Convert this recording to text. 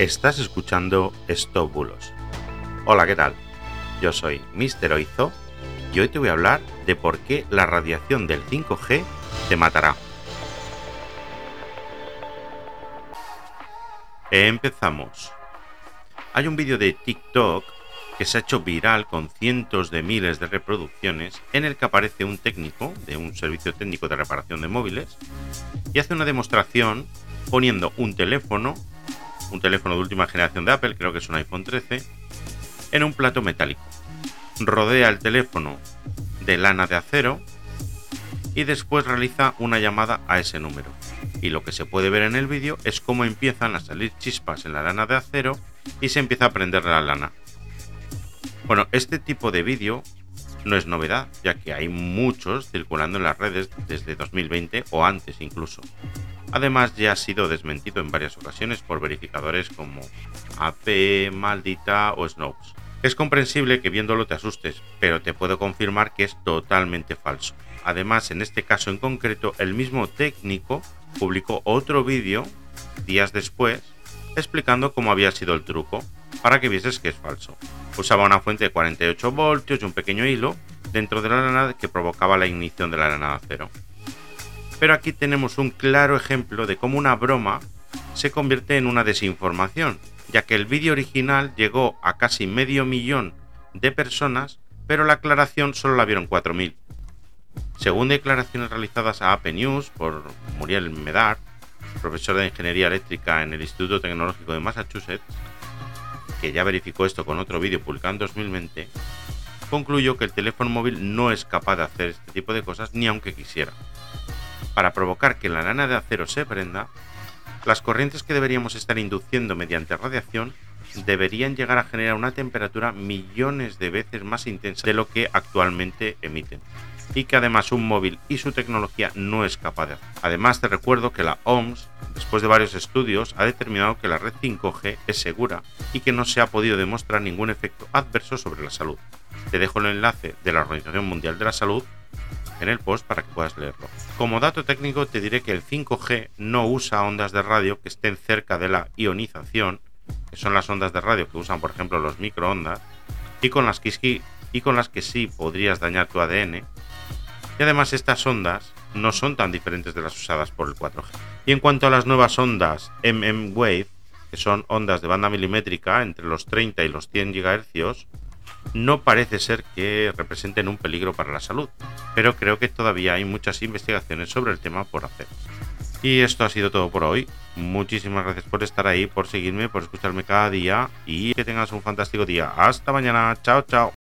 Estás escuchando Stop Bulos. Hola, ¿qué tal? Yo soy Mr. Oizo y hoy te voy a hablar de por qué la radiación del 5G te matará. Empezamos. Hay un vídeo de TikTok que se ha hecho viral con cientos de miles de reproducciones en el que aparece un técnico de un servicio técnico de reparación de móviles y hace una demostración poniendo un teléfono, un teléfono de última generación de Apple, creo que es un iPhone 13, en un plato metálico. Rodea el teléfono de lana de acero y después realiza una llamada a ese número. Y lo que se puede ver en el vídeo es cómo empiezan a salir chispas en la lana de acero y se empieza a prender la lana. Bueno, este tipo de vídeo no es novedad, ya que hay muchos circulando en las redes desde 2020 o antes incluso. Además ya ha sido desmentido en varias ocasiones por verificadores como AP, Maldita o Snopes. Es comprensible que viéndolo te asustes, pero te puedo confirmar que es totalmente falso. Además, en este caso en concreto, el mismo técnico publicó otro vídeo días después explicando cómo había sido el truco, para que vieses que es falso. Usaba una fuente de 48 voltios y un pequeño hilo dentro de la lana que provocaba la ignición de la lana de acero. Pero aquí tenemos un claro ejemplo de cómo una broma se convierte en una desinformación, ya que el vídeo original llegó a casi medio millón de personas, pero la aclaración solo la vieron 4.000. Según declaraciones realizadas a AP News por Muriel Medard, profesor de Ingeniería Eléctrica en el Instituto Tecnológico de Massachusetts, que ya verificó esto con otro vídeo publicado en 2020, concluyó que el teléfono móvil no es capaz de hacer este tipo de cosas ni aunque quisiera. Para provocar que la lana de acero se prenda, las corrientes que deberíamos estar induciendo mediante radiación deberían llegar a generar una temperatura millones de veces más intensa de lo que actualmente emiten y que además un móvil y su tecnología no es capaz de hacer. Además te recuerdo que la OMS, después de varios estudios, ha determinado que la red 5G es segura y que no se ha podido demostrar ningún efecto adverso sobre la salud. Te dejo el enlace de la Organización Mundial de la Salud en el post para que puedas leerlo. Como dato técnico te diré que el 5G no usa ondas de radio que estén cerca de la ionización, que son las ondas de radio que usan por ejemplo los microondas, y con las que, y sí podrías dañar tu ADN, y además estas ondas no son tan diferentes de las usadas por el 4G. Y en cuanto a las nuevas ondas MM Wave, que son ondas de banda milimétrica entre los 30 y los 100 GHz, no parece ser que representen un peligro para la salud, pero creo que todavía hay muchas investigaciones sobre el tema por hacer. Y esto ha sido todo por hoy. Muchísimas gracias por estar ahí, por seguirme, por escucharme cada día y que tengas un fantástico día. Hasta mañana. Chao, chao.